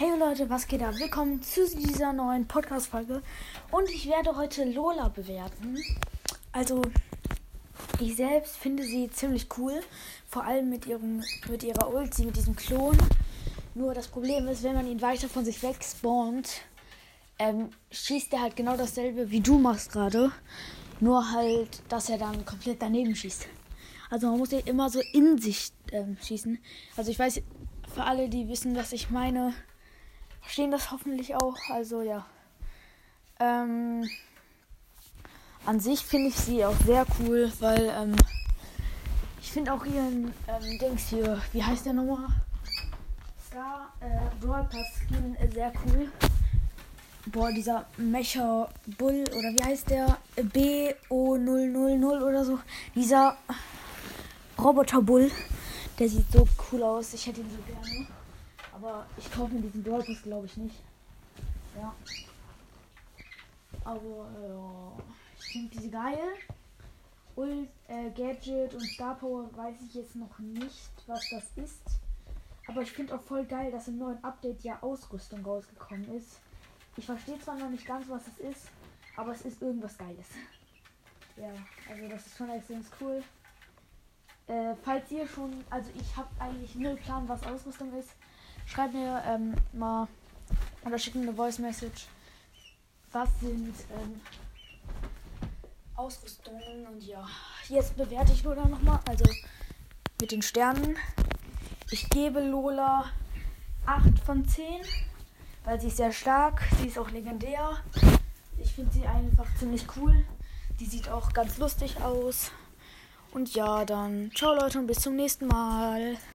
Hey Leute, was geht ab? Willkommen zu dieser neuen Podcast-Folge. Und ich werde heute Lola bewerten. Also, ich selbst finde sie ziemlich cool. Vor allem mit, ihrem, mit ihrer Ulti, mit diesem Klon. Nur das Problem ist, wenn man ihn weiter von sich weg spawnt, ähm, schießt er halt genau dasselbe, wie du machst gerade. Nur halt, dass er dann komplett daneben schießt. Also man muss ja immer so in sich ähm, schießen. Also ich weiß, für alle, die wissen, was ich meine, verstehen das hoffentlich auch. Also ja. Ähm, an sich finde ich sie auch sehr cool, weil ähm, ich finde auch ihren ähm, Dings hier, wie heißt der nochmal? Star äh, Brawl Pass Skin äh, sehr cool. Boah, dieser Mecha Bull oder wie heißt der? BO000 oder so. Dieser Roboter Bull, der sieht so cool aus. Ich hätte ihn so gerne. Aber ich kaufe mir diesen Brawl Pass, glaube ich, nicht. Ja. Aber ja, ich finde diese geil. Ult, äh, Gadget und Star Power weiß ich jetzt noch nicht, was das ist. Aber ich finde auch voll geil, dass im neuen Update ja Ausrüstung rausgekommen ist. Ich verstehe zwar noch nicht ganz, was es ist, aber es ist irgendwas Geiles. Ja, also das ist schon extrem cool. Äh, falls ihr schon, also ich habe eigentlich null Plan, was Ausrüstung ist, schreibt mir ähm, mal oder schickt mir eine Voice Message. Was sind ähm, Ausrüstungen und ja. Jetzt bewerte ich Lola nochmal, also mit den Sternen. Ich gebe Lola 8 von 10, weil sie ist sehr stark, sie ist auch legendär. Ich finde sie einfach ziemlich cool. Die sieht auch ganz lustig aus. Und ja, dann ciao Leute und bis zum nächsten Mal.